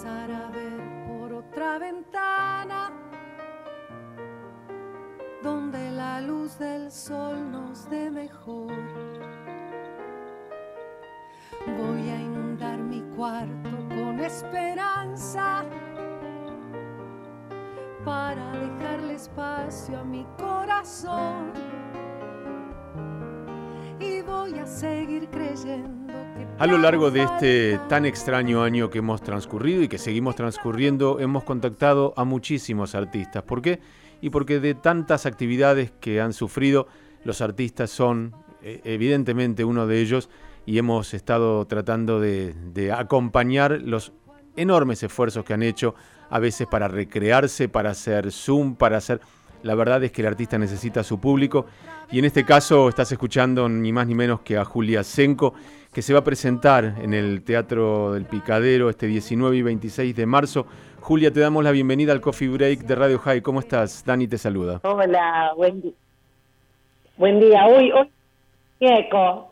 a ver por otra ventana donde la luz del sol nos dé mejor. Voy a inundar mi cuarto con esperanza para dejarle espacio a mi corazón. Y voy a seguir creyendo. A lo largo de este tan extraño año que hemos transcurrido y que seguimos transcurriendo, hemos contactado a muchísimos artistas. ¿Por qué? Y porque de tantas actividades que han sufrido, los artistas son eh, evidentemente uno de ellos y hemos estado tratando de, de acompañar los enormes esfuerzos que han hecho a veces para recrearse, para hacer Zoom, para hacer... La verdad es que el artista necesita su público y en este caso estás escuchando ni más ni menos que a Julia Senko, que se va a presentar en el Teatro del Picadero este 19 y 26 de marzo. Julia, te damos la bienvenida al Coffee Break de Radio High. ¿Cómo estás? Dani te saluda. Hola, buen, día. buen día. Hoy, hoy eco.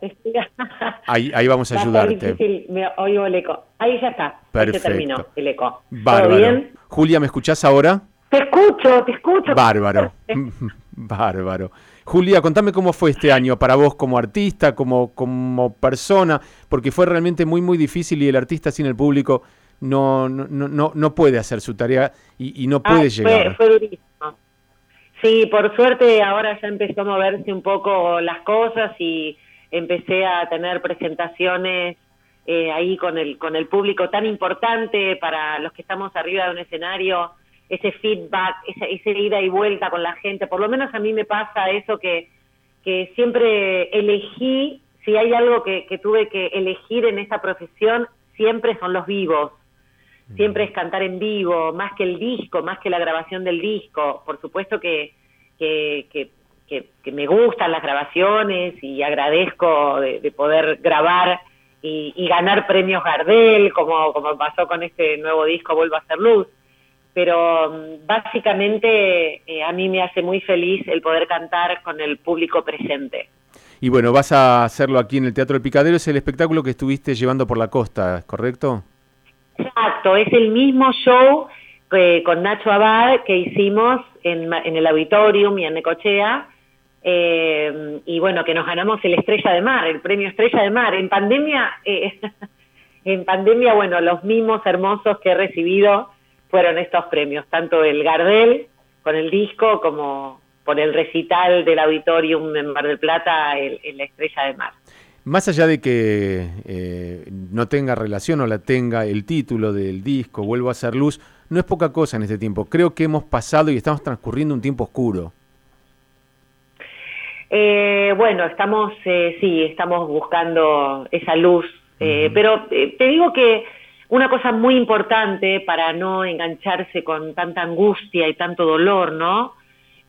Ahí, ahí vamos a ayudarte. Me oigo el eco. Ahí ya está. Perfecto. Ahí se terminó el eco. Bárbaro. ¿Todo bien? Julia, ¿me escuchás ahora? Te escucho, te escucho. Bárbaro. Bárbaro. Julia, contame cómo fue este año para vos como artista, como, como persona, porque fue realmente muy, muy difícil y el artista sin el público no, no, no, no puede hacer su tarea y, y no puede Ah, llegar. Fue, fue durísimo. Sí, por suerte ahora ya empezó a moverse un poco las cosas y empecé a tener presentaciones eh, ahí con el, con el público tan importante para los que estamos arriba de un escenario, ese feedback, esa, esa ida y vuelta con la gente. Por lo menos a mí me pasa eso que, que siempre elegí, si hay algo que, que tuve que elegir en esta profesión, siempre son los vivos siempre es cantar en vivo, más que el disco, más que la grabación del disco. Por supuesto que, que, que, que, que me gustan las grabaciones y agradezco de, de poder grabar y, y, ganar premios Gardel, como, como pasó con este nuevo disco Vuelvo a hacer luz. Pero um, básicamente eh, a mí me hace muy feliz el poder cantar con el público presente. Y bueno, vas a hacerlo aquí en el Teatro del Picadero, es el espectáculo que estuviste llevando por la costa, ¿correcto? Exacto, es el mismo show eh, con Nacho Abad que hicimos en, en el auditorium y en Necochea, eh, y bueno, que nos ganamos el Estrella de Mar, el premio Estrella de Mar. En pandemia, eh, en pandemia, bueno, los mismos hermosos que he recibido fueron estos premios, tanto el Gardel con el disco como por el recital del auditorium en Mar del Plata, el, el Estrella de Mar. Más allá de que eh, no tenga relación o la tenga el título del disco, Vuelvo a hacer luz, no es poca cosa en este tiempo. Creo que hemos pasado y estamos transcurriendo un tiempo oscuro. Eh, bueno, estamos, eh, sí, estamos buscando esa luz, eh, uh -huh. pero te digo que una cosa muy importante para no engancharse con tanta angustia y tanto dolor, ¿no?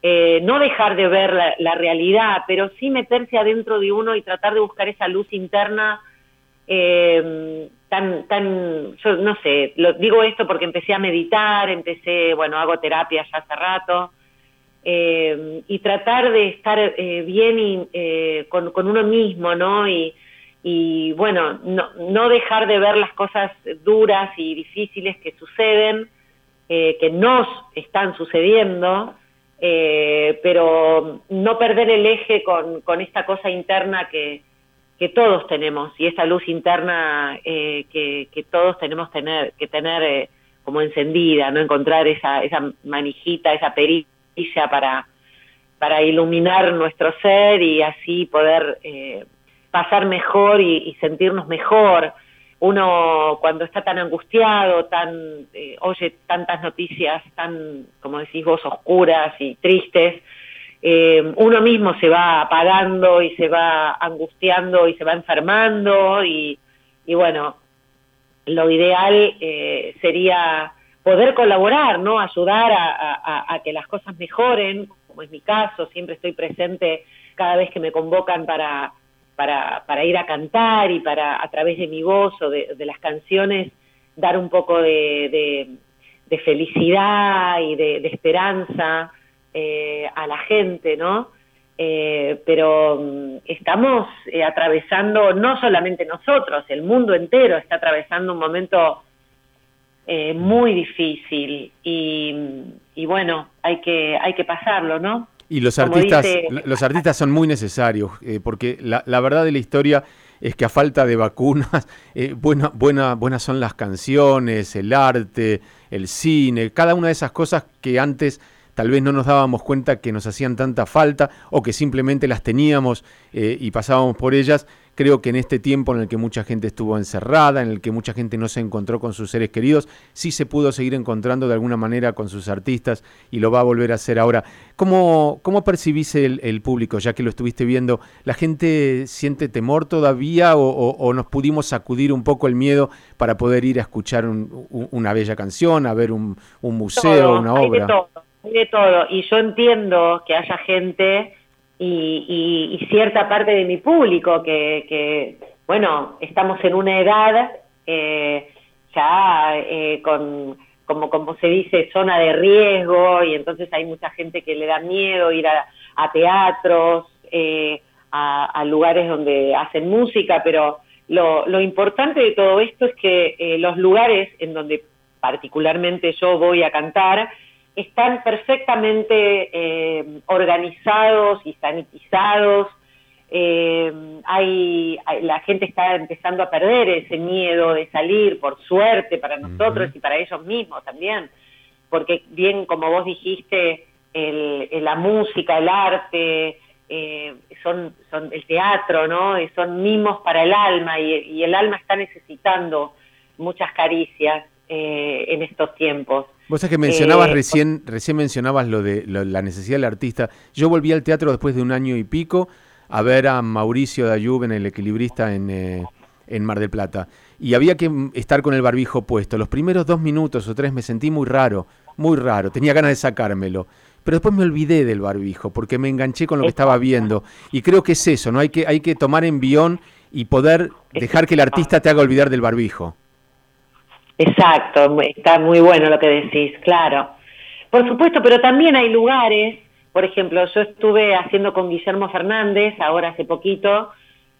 Eh, no dejar de ver la, la, realidad, pero sí meterse adentro de uno y tratar de buscar esa luz interna eh, tan, tan, yo no sé, lo, digo esto porque empecé a meditar, empecé, bueno, hago terapia ya hace rato, eh, y tratar de estar eh, bien y, eh, con, con, uno mismo, ¿no? Y, y bueno, no, no, dejar de ver las cosas duras y difíciles que suceden, eh, que nos están sucediendo, eh, pero no perder el eje con, con esta cosa interna que, que, todos tenemos y esa luz interna eh, que, que, todos tenemos tener, que tener eh, como encendida, no encontrar esa, esa manijita, esa perilla para, para iluminar nuestro ser y así poder pasar mejor y, sentirnos mejor uno cuando está tan angustiado, tan eh, oye tantas noticias tan, como decís vos, oscuras y tristes, eh, uno mismo se va apagando y se va angustiando y se va enfermando y, y bueno, lo ideal eh, sería poder colaborar, ¿no? Ayudar a, a, a que las cosas mejoren, como es mi caso, siempre estoy presente cada vez que me convocan para para, para ir a cantar y para a través de mi voz o de, las canciones dar un poco de, felicidad y de, esperanza eh, a la gente, ¿no? Eh, pero um, estamos eh, atravesando, no solamente nosotros, el mundo entero está atravesando un momento eh, muy difícil y, bueno, hay que, hay que pasarlo, ¿no? Y los artistas, los artistas son muy necesarios, eh, porque la, la, verdad de la historia es que a falta de vacunas, eh, buena, buena, buenas son las canciones, el arte, el cine, cada una de esas cosas que antes tal vez no nos dábamos cuenta que nos hacían tanta falta o que simplemente las teníamos eh, y pasábamos por ellas. Creo que en este tiempo en el que mucha gente estuvo encerrada, en el que mucha gente no se encontró con sus seres queridos, sí se pudo seguir encontrando de alguna manera con sus artistas y lo va a volver a hacer ahora. ¿Cómo, cómo percibís el, público, ya que lo estuviste viendo? ¿La gente siente temor todavía o, nos pudimos sacudir un poco el miedo para poder ir a escuchar una bella canción, a ver un, museo, una obra? de todo. Y yo entiendo que haya gente y, cierta parte de mi público que, bueno, estamos en una edad eh, ya eh, con, como, como se dice, zona de riesgo y entonces hay mucha gente que le da miedo ir a, teatros, eh, a, lugares donde hacen música, pero lo, lo importante de todo esto es que los lugares en donde particularmente yo voy a cantar, están perfectamente eh, organizados y sanitizados. Eh, hay, la gente está empezando a perder ese miedo de salir, por suerte para nosotros y para ellos mismos también, porque bien como vos dijiste, el, la música, el arte, eh, son, son el teatro, ¿no? Son mimos para el alma y, y el alma está necesitando muchas caricias en estos tiempos. Vos sabés que mencionabas eh, recién, recién mencionabas lo de la necesidad del artista. Yo volví al teatro después de un año y pico a ver a Mauricio Dayub en El Equilibrista en, eh, en Mar del Plata. Y había que estar con el barbijo puesto. Los primeros dos minutos o tres me sentí muy raro, muy raro. Tenía ganas de sacármelo. Pero después me olvidé del barbijo porque me enganché con lo que estaba viendo. Y creo que es eso, ¿no? Hay que, hay que tomar envión y poder dejar que el artista te haga olvidar del barbijo. Exacto, está muy bueno lo que decís, claro. Por supuesto, pero también hay lugares, por ejemplo, yo estuve haciendo con Guillermo Fernández, ahora hace poquito,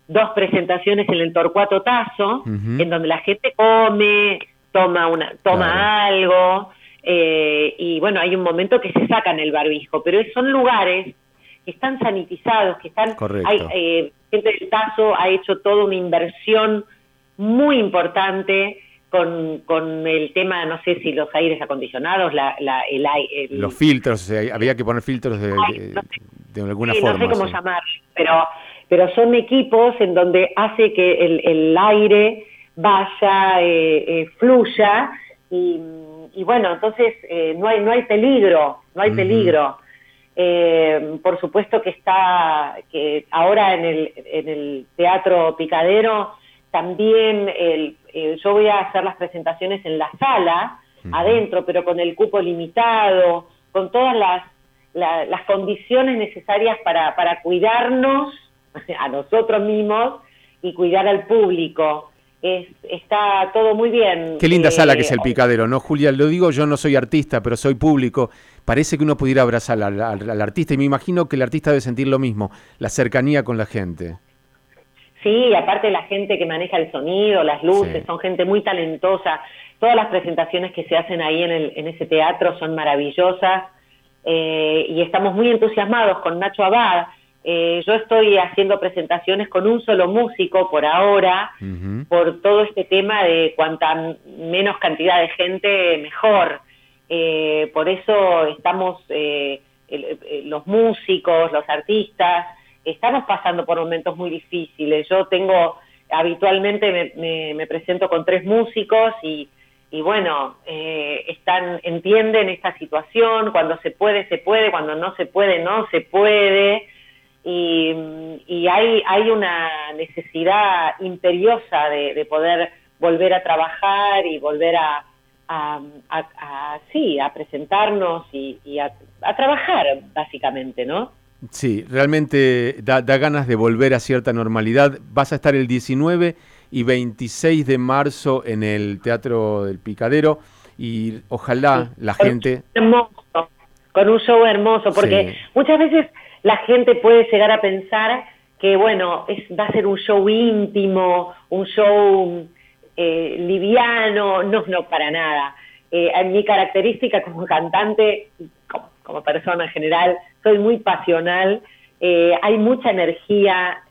dos presentaciones en el Torcuato Tazo, en donde la gente come, toma, una, toma algo, eh, y bueno, hay un momento que se sacan el barbijo, pero son lugares que están sanitizados, que están... Hay, eh, gente del Tazo ha hecho toda una inversión muy importante con, con el tema, no sé si los aires acondicionados, la, la, el, Los filtros, había que poner filtros de, de, alguna forma. No sé cómo llamar, pero, pero son equipos en donde hace que el, el aire vaya, eh, eh, fluya y, y, bueno, entonces eh, no, hay, no hay peligro, no hay peligro. por supuesto que está, que ahora en el, en el Teatro Picadero también el, eh, yo voy a hacer las presentaciones en la sala, adentro, pero con el cupo limitado, con todas las, las condiciones necesarias para, para cuidarnos a nosotros mismos y cuidar al público. Es, está todo muy bien. Qué linda sala que es el eh, picadero, ¿no, Julia? Lo digo, yo no soy artista, pero soy público. Parece que uno pudiera abrazar al, al artista y me imagino que el artista debe sentir lo mismo, la cercanía con la gente. Sí, aparte la gente que maneja el sonido, las luces, son gente muy talentosa. Todas las presentaciones que se hacen ahí en, el, en ese teatro son maravillosas eh, y estamos muy entusiasmados con Nacho Abad. Eh, yo estoy haciendo presentaciones con un solo músico por ahora, por todo este tema de cuanta menos cantidad de gente, mejor. Eh, por eso estamos los músicos, los artistas, estamos pasando por momentos muy difíciles. Yo tengo, habitualmente me, presento con tres músicos y, y bueno, eh, están, entienden esta situación, cuando se puede, se puede, cuando no se puede, no se puede. Y, hay, hay una necesidad imperiosa de, poder volver a trabajar y volver a, a, sí, a presentarnos y, y a, a trabajar, básicamente, ¿no? Sí, realmente da, ganas de volver a cierta normalidad. Vas a estar el 19 y 26 de marzo en el Teatro del Picadero y ojalá la gente... Hermoso, con un show hermoso, porque muchas veces la gente puede llegar a pensar que, bueno, es, va a ser un show íntimo, un show eh, liviano, no, no, para nada. en mi característica como cantante, como, persona en general, soy muy pasional, hay mucha energía.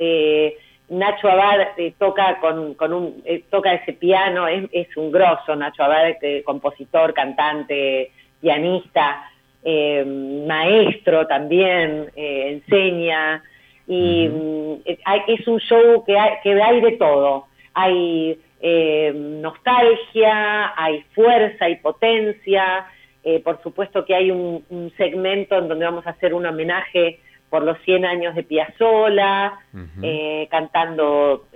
Nacho Abad toca con, con un toca ese piano, es, es un grosso Nacho Abad, compositor, cantante, pianista, maestro también, enseña, y es un show que hay, que hay de todo. Hay eh, nostalgia, hay fuerza, hay potencia. Eh, por supuesto que hay un, segmento en donde vamos a hacer un homenaje por los 100 años de Piazzolla, eh, cantando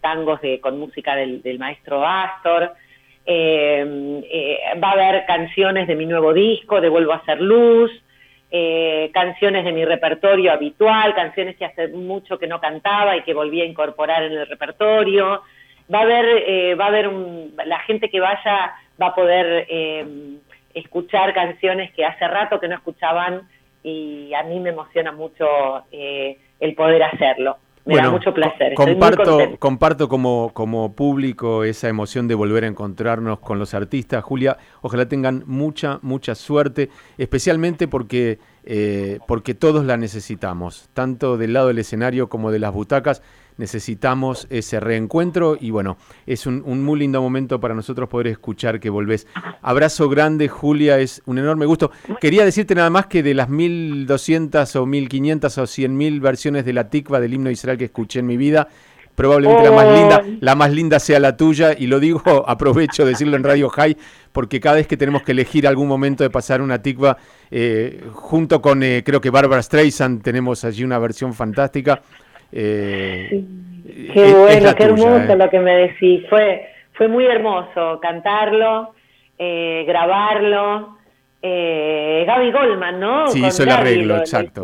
tangos de, con música del, del maestro Astor. va a haber canciones de mi nuevo disco, de Vuelvo a hacer luz. Eh, canciones de mi repertorio habitual, canciones que hace mucho que no cantaba y que volví a incorporar en el repertorio. Va a haber, eh, va a haber la gente que vaya va a poder eh, escuchar canciones que hace rato que no escuchaban y a mí me emociona mucho el poder hacerlo. Me da mucho placer. comparto, comparto como, como público esa emoción de volver a encontrarnos con los artistas. Julia, ojalá tengan mucha, mucha suerte, especialmente porque, eh, porque todos la necesitamos, tanto del lado del escenario como de las butacas necesitamos ese reencuentro y bueno, es un, muy lindo momento para nosotros poder escuchar que volvés. Abrazo grande, Julia, es un enorme gusto. Quería decirte nada más que de las 1200 o 1500 o 100.000 versiones de la tikva del himno de Israel que escuché en mi vida, probablemente la más linda, la más linda sea la tuya y lo digo, aprovecho de decirlo en Radio High porque cada vez que tenemos que elegir algún momento de pasar una tikva eh, junto con eh, creo que Barbara Streisand tenemos allí una versión fantástica eh, qué bueno, qué hermoso ¿eh? lo que me decís. Fue, fue muy hermoso cantarlo, eh, grabarlo. Eh, Gaby Goldman, ¿no? Sí, hizo el arreglo, exacto.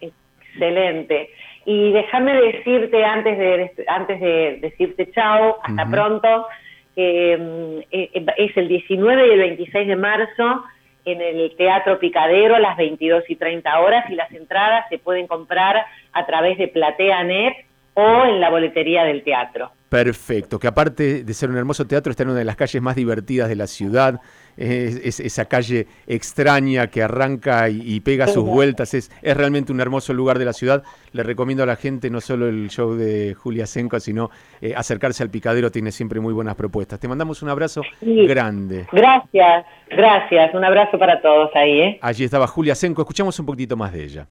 Excelente. Y déjame decirte, antes de, antes de decirte chao, hasta pronto, mm, es el 19 y el 26 de marzo en el Teatro Picadero a las 22 y 30 horas y las entradas se pueden comprar a través de PlateaNet o en la boletería del teatro. Perfecto, que aparte de ser un hermoso teatro está en una de las calles más divertidas de la ciudad, es, esa calle extraña que arranca y, pega sus vueltas, es, es, realmente un hermoso lugar de la ciudad. Le recomiendo a la gente no solo el show de Julia Senco, sino eh, acercarse al picadero, tiene siempre muy buenas propuestas. Te mandamos un abrazo grande. Gracias, gracias, un abrazo para todos ahí. ¿eh? Allí estaba Julia Senco, escuchamos un poquitito más de ella.